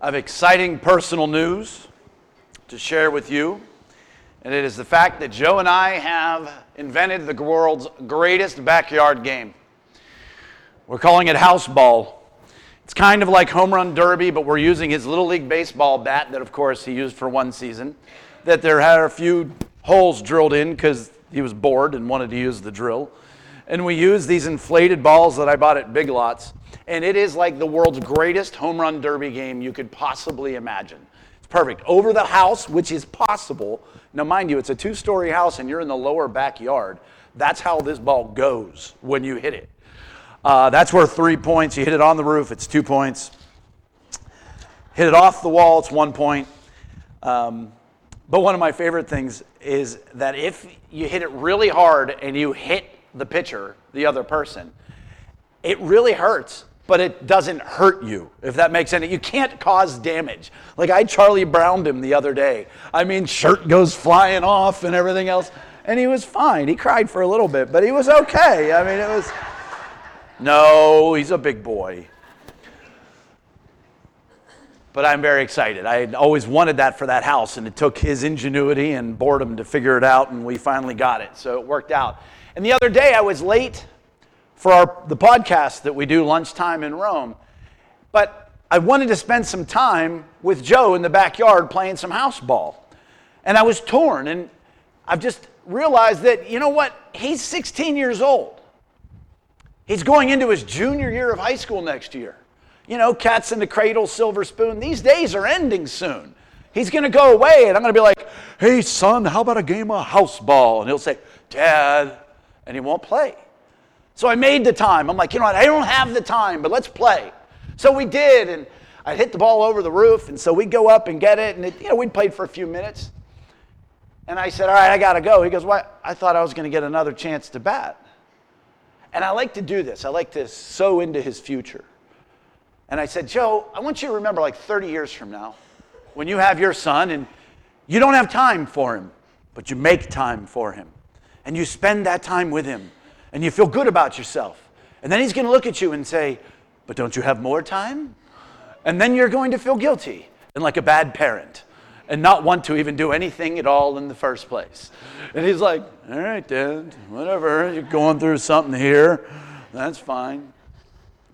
Have exciting personal news to share with you, and it is the fact that Joe and I have invented the world's greatest backyard game. We're calling it house ball. It's kind of like home run derby, but we're using his little league baseball bat that, of course, he used for one season. That there had a few holes drilled in because he was bored and wanted to use the drill. And we use these inflated balls that I bought at Big Lots and it is like the world's greatest home run derby game you could possibly imagine. It's perfect. Over the house, which is possible. Now, mind you, it's a two story house and you're in the lower backyard. That's how this ball goes when you hit it. Uh, that's worth three points. You hit it on the roof, it's two points. Hit it off the wall, it's one point. Um, but one of my favorite things is that if you hit it really hard and you hit the pitcher, the other person, it really hurts but it doesn't hurt you, if that makes sense. You can't cause damage. Like I Charlie Browned him the other day. I mean, shirt goes flying off and everything else, and he was fine. He cried for a little bit, but he was okay. I mean, it was. No, he's a big boy. But I'm very excited. I had always wanted that for that house, and it took his ingenuity and boredom to figure it out, and we finally got it. So it worked out. And the other day, I was late for our, the podcast that we do, Lunchtime in Rome. But I wanted to spend some time with Joe in the backyard playing some house ball. And I was torn. And I've just realized that, you know what? He's 16 years old. He's going into his junior year of high school next year. You know, cats in the cradle, silver spoon. These days are ending soon. He's going to go away, and I'm going to be like, hey, son, how about a game of house ball? And he'll say, Dad, and he won't play. So I made the time. I'm like, you know what? I don't have the time, but let's play. So we did, and I hit the ball over the roof, and so we'd go up and get it, and it, you know, we'd played for a few minutes. And I said, all right, I got to go. He goes, what? I thought I was to get another chance to bat. And I like to do this. I like to sow into his future. And I said, Joe, I want you to remember like 30 years from now, when you have your son and you don't have time for him, but you make time for him. And you spend that time with him and you feel good about yourself. And then he's going to look at you and say, But don't you have more time? And then you're going to feel guilty and like a bad parent and not want to even do anything at all in the first place. And he's like, All right, Dad, whatever. You're going through something here. That's fine.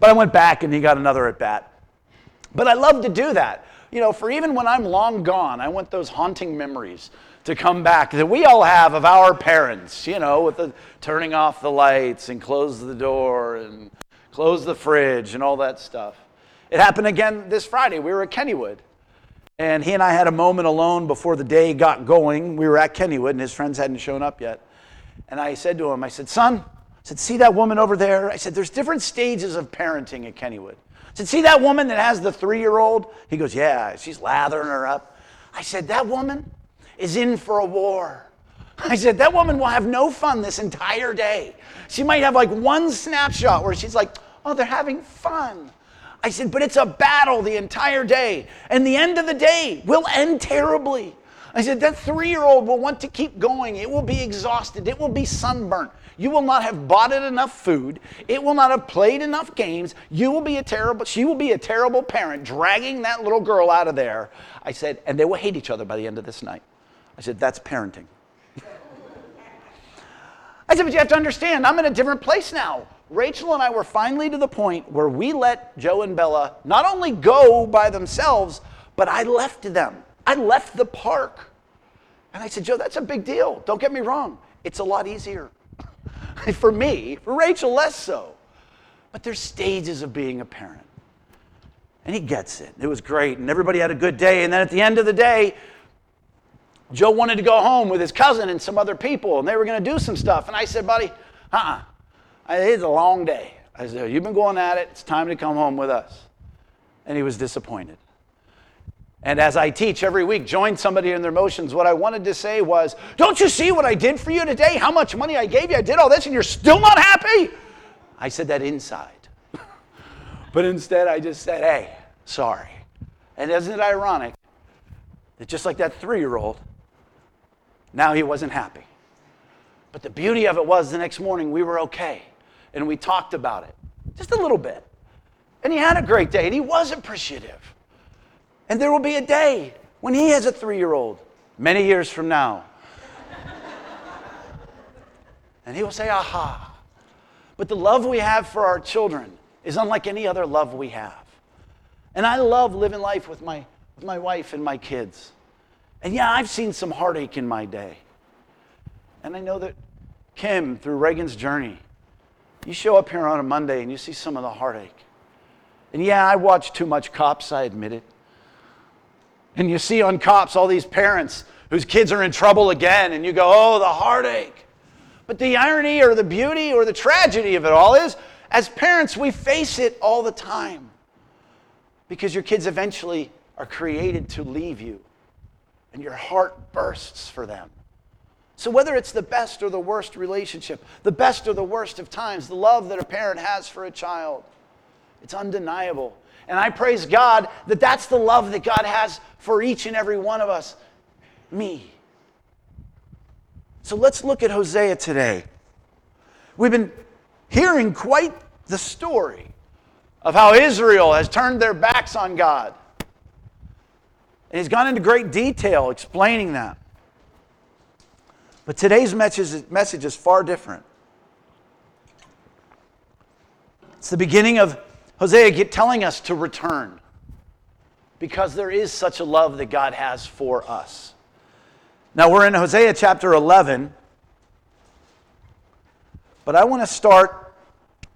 But I went back and he got another at bat. But I love to do that. You know, for even when I'm long gone, I want those haunting memories to come back that we all have of our parents, you know, with the turning off the lights and close the door and close the fridge and all that stuff. It happened again this Friday. We were at Kennywood. And he and I had a moment alone before the day got going. We were at Kennywood and his friends hadn't shown up yet. And I said to him, I said, son, I said, see that woman over there? I said, there's different stages of parenting at Kennywood. I said, see that woman that has the three year old? He goes, yeah, she's lathering her up. I said, that woman, is in for a war. I said, that woman will have no fun this entire day. She might have like one snapshot where she's like, oh, they're having fun. I said, but it's a battle the entire day. And the end of the day will end terribly. I said, that three year old will want to keep going. It will be exhausted. It will be sunburnt. You will not have bought it enough food. It will not have played enough games. You will be a terrible, she will be a terrible parent dragging that little girl out of there. I said, and they will hate each other by the end of this night. I said, That's parenting. I said, But you have to understand, I'm in a different place now. Rachel and I were finally to the point where we let Joe and Bella not only go by themselves, but I left them. I left the park. And I said, Joe, that's a big deal. Don't get me wrong. It's a lot easier. for me, for Rachel, less so. But there's stages of being a parent. And he gets it. It was great. And everybody had a good day. And then at the end of the day, Joe wanted to go home with his cousin and some other people, and they were going to do some stuff. And I said, buddy, uh uh-uh. It's a long day. I said, You've been going at it. It's time to come home with us. And he was disappointed. And as I teach every week, join somebody in their motions. what I wanted to say was, Don't you see what I did for you today? How much money I gave you? I did all this, and you're still not happy? I said that inside. but instead, I just said, Hey, sorry. And isn't it ironic that just like that three year old, now he wasn't happy. But the beauty of it was the next morning we were okay and we talked about it just a little bit. And he had a great day and he was appreciative. And there will be a day when he has a three year old, many years from now. and he will say, Aha. But the love we have for our children is unlike any other love we have. And I love living life with my, with my wife and my kids. And yeah, I've seen some heartache in my day. And I know that Kim, through Reagan's journey, you show up here on a Monday and you see some of the heartache. And yeah, I watch too much cops, I admit it. And you see on cops all these parents whose kids are in trouble again, and you go, oh, the heartache. But the irony or the beauty or the tragedy of it all is, as parents, we face it all the time because your kids eventually are created to leave you, and your heart bursts for them. So, whether it's the best or the worst relationship, the best or the worst of times, the love that a parent has for a child, it's undeniable. And I praise God that that's the love that God has for each and every one of us. Me. So let's look at Hosea today. We've been hearing quite the story of how Israel has turned their backs on God. And he's gone into great detail explaining that. But today's message, message is far different. It's the beginning of Hosea telling us to return because there is such a love that God has for us. Now we're in Hosea chapter 11, but I want to start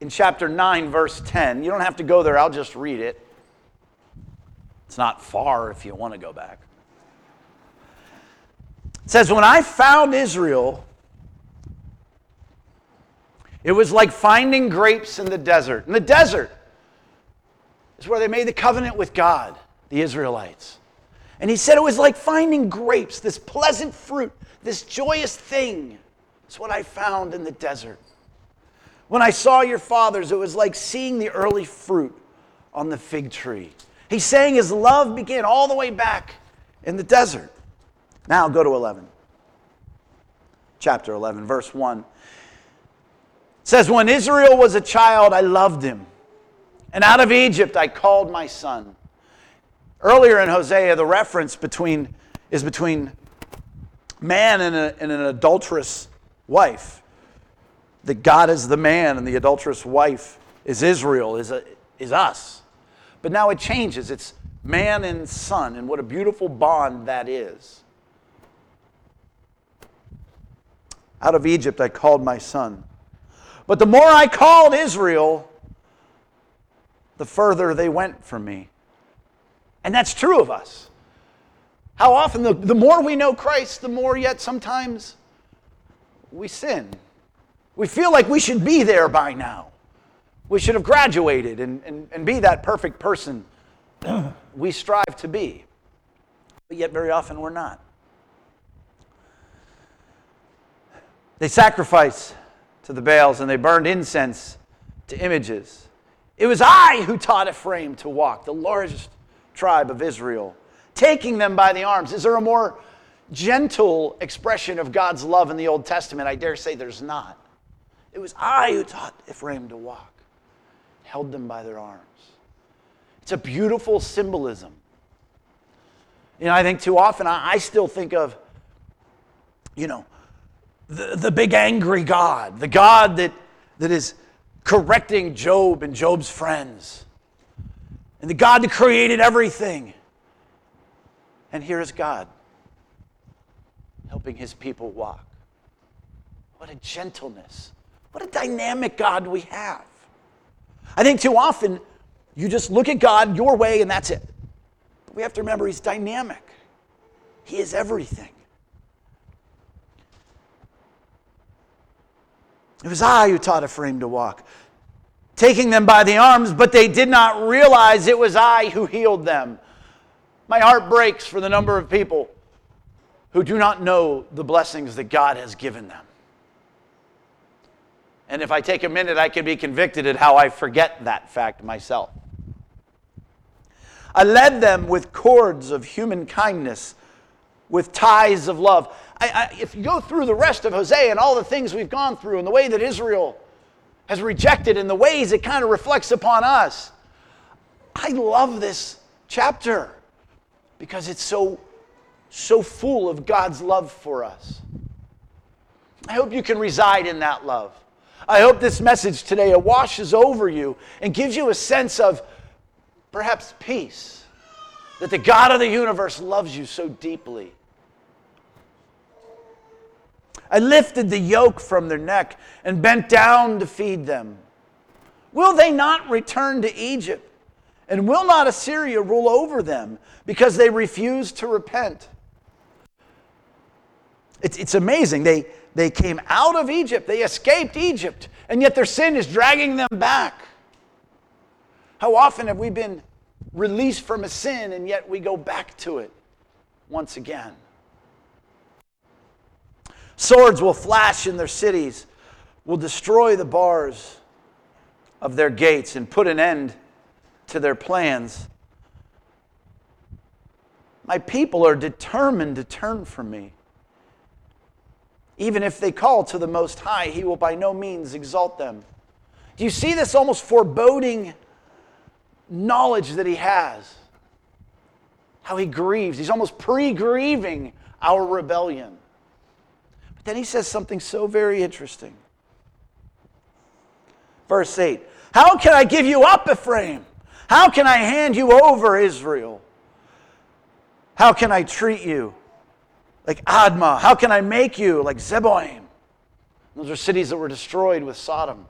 in chapter 9, verse 10. You don't have to go there, I'll just read it. It's not far if you want to go back. It says, When I found Israel, it was like finding grapes in the desert. In the desert is where they made the covenant with God, the Israelites. And he said it was like finding grapes, this pleasant fruit, this joyous thing. It's what I found in the desert. When I saw your fathers, it was like seeing the early fruit on the fig tree. He's saying his love began all the way back in the desert. Now go to 11. Chapter 11, verse 1. It says, When Israel was a child, I loved him. And out of Egypt I called my son. Earlier in Hosea, the reference between is between man and, a, and an adulterous wife. That God is the man and the adulterous wife is Israel, is, a, is us. But now it changes. It's man and son, and what a beautiful bond that is. Out of Egypt I called my son. But the more I called Israel, the further they went from me. And that's true of us. How often, the, the more we know Christ, the more yet sometimes we sin. We feel like we should be there by now. We should have graduated and, and, and be that perfect person we strive to be. But yet, very often, we're not. They sacrificed to the Baals and they burned incense to images. It was I who taught Ephraim to walk, the largest tribe of Israel, taking them by the arms. Is there a more gentle expression of God's love in the Old Testament? I dare say there's not. It was I who taught Ephraim to walk, held them by their arms. It's a beautiful symbolism. You know, I think too often I, still think of, you know, the, the big angry God, the God that, that is correcting Job and Job's friends, and the God that created everything. And here is God helping his people walk. What a gentleness. What a dynamic God we have. I think too often you just look at God your way and that's it. But we have to remember he's dynamic, he is everything. It was I who taught Ephraim to walk, taking them by the arms, but they did not realize it was I who healed them. My heart breaks for the number of people who do not know the blessings that God has given them. And if I take a minute, I can be convicted at how I forget that fact myself. I led them with cords of human kindness, with ties of love. I, I, if you go through the rest of Hosea and all the things we've gone through and the way that Israel has rejected and the ways it kind of reflects upon us, I love this chapter because it's so, so full of God's love for us. I hope you can reside in that love. I hope this message today it washes over you and gives you a sense of perhaps peace that the God of the universe loves you so deeply. I lifted the yoke from their neck and bent down to feed them. Will they not return to Egypt? And will not Assyria rule over them because they refuse to repent? It's, it's amazing. They, they came out of Egypt, they escaped Egypt, and yet their sin is dragging them back. How often have we been released from a sin and yet we go back to it once again? Swords will flash in their cities, will destroy the bars of their gates and put an end to their plans. My people are determined to turn from me. Even if they call to the Most High, He will by no means exalt them. Do you see this almost foreboding knowledge that He has? How He grieves. He's almost pre grieving our rebellion. But then He says something so very interesting. Verse 8 How can I give you up, Ephraim? How can I hand you over, Israel? How can I treat you like Admah? How can I make you like Zeboim? Those are cities that were destroyed with Sodom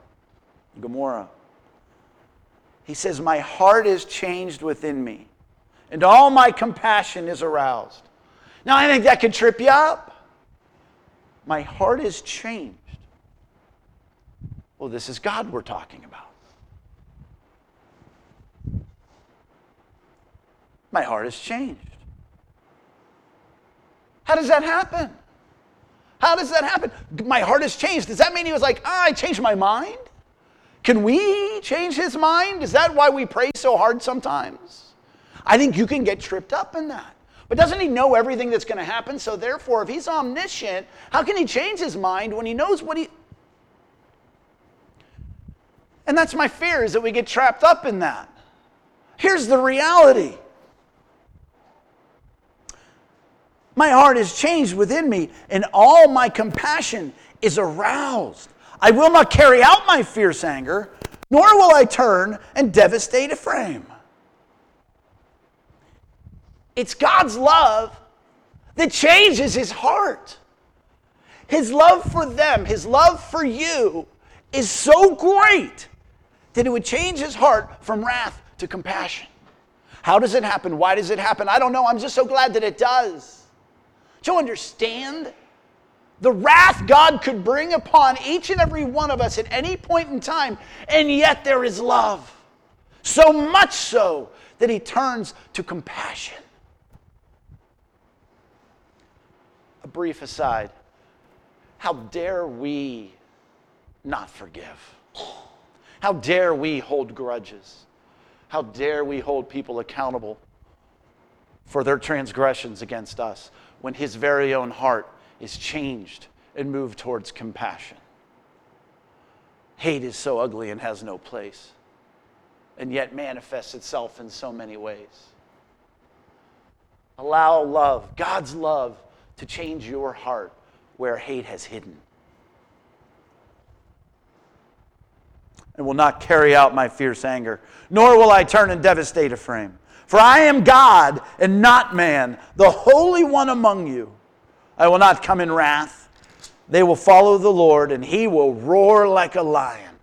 and Gomorrah. He says, My heart is changed within me, and all my compassion is aroused. Now, I think that could trip you up. My heart is changed. Well, this is God we're talking about. My heart has changed. How does that happen? How does that happen? My heart has changed. Does that mean he was like, ah, I changed my mind? Can we change his mind? Is that why we pray so hard sometimes? I think you can get tripped up in that. But doesn't he know everything that's going to happen? So therefore, if he's omniscient, how can he change his mind when he knows what he. And that's my fear is that we get trapped up in that. Here's the reality My heart is changed within me, and all my compassion is aroused. I will not carry out my fierce anger, nor will I turn and devastate Ephraim. It's God's love that changes his heart. His love for them, his love for you is so great that it would change his heart from wrath to compassion. How does it happen? Why does it happen? I don't know. I'm just so glad that it does. Do you understand? The wrath God could bring upon each and every one of us at any point in time, and yet there is love. So much so that He turns to compassion. A brief aside how dare we not forgive? How dare we hold grudges? How dare we hold people accountable for their transgressions against us? When his very own heart is changed and moved towards compassion. Hate is so ugly and has no place, and yet manifests itself in so many ways. Allow love, God's love, to change your heart where hate has hidden. And will not carry out my fierce anger, nor will I turn and devastate Ephraim. For I am God and not man, the Holy One among you. I will not come in wrath. They will follow the Lord, and he will roar like a lion.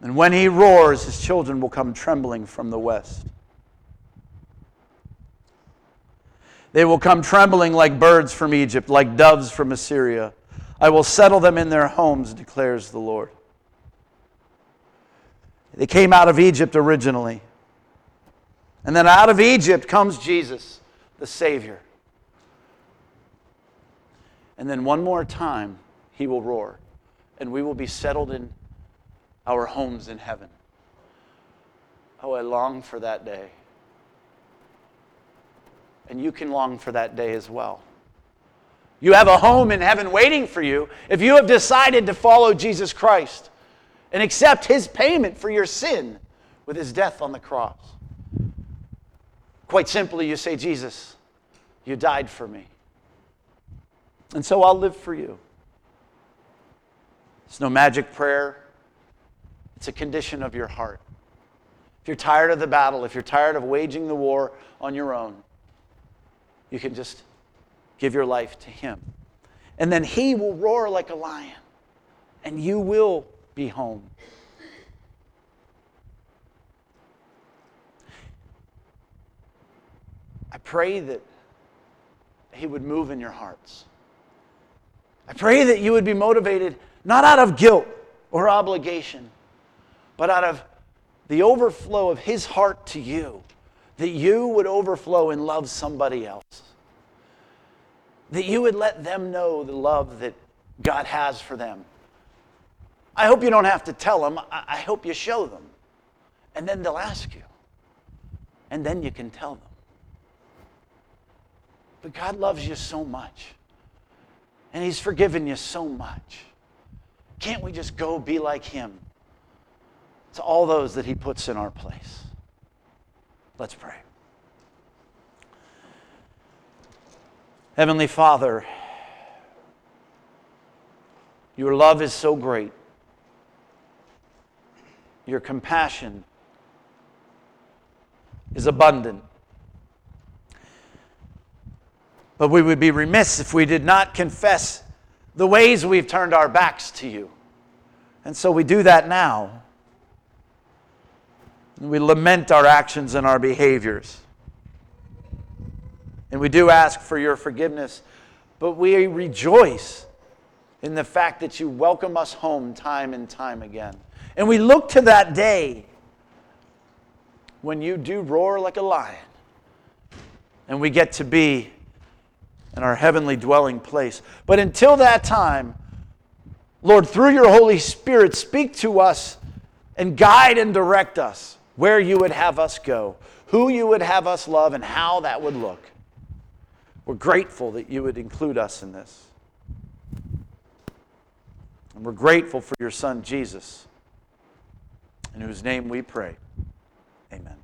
And when he roars, his children will come trembling from the west. They will come trembling like birds from Egypt, like doves from Assyria. I will settle them in their homes, declares the Lord. They came out of Egypt originally. And then out of Egypt comes Jesus, the Savior. And then one more time, he will roar, and we will be settled in our homes in heaven. Oh, I long for that day. And you can long for that day as well. You have a home in heaven waiting for you if you have decided to follow Jesus Christ and accept his payment for your sin with his death on the cross. Quite simply, you say, Jesus, you died for me. And so I'll live for you. It's no magic prayer, it's a condition of your heart. If you're tired of the battle, if you're tired of waging the war on your own, you can just give your life to Him. And then He will roar like a lion, and you will be home. I pray that He would move in your hearts. I pray that you would be motivated not out of guilt or obligation, but out of the overflow of His heart to you, that you would overflow and love somebody else. That you would let them know the love that God has for them. I hope you don't have to tell them, I hope you show them. And then they'll ask you. And then you can tell them. But God loves you so much. And He's forgiven you so much. Can't we just go be like Him to all those that He puts in our place? Let's pray. Heavenly Father, your love is so great. Your compassion is abundant. But we would be remiss if we did not confess the ways we've turned our backs to you. And so we do that now. We lament our actions and our behaviors. And we do ask for your forgiveness, but we rejoice in the fact that you welcome us home time and time again. And we look to that day when you do roar like a lion and we get to be in our heavenly dwelling place. But until that time, Lord, through your Holy Spirit, speak to us and guide and direct us where you would have us go, who you would have us love, and how that would look. We're grateful that you would include us in this. And we're grateful for your Son, Jesus, in whose name we pray. Amen.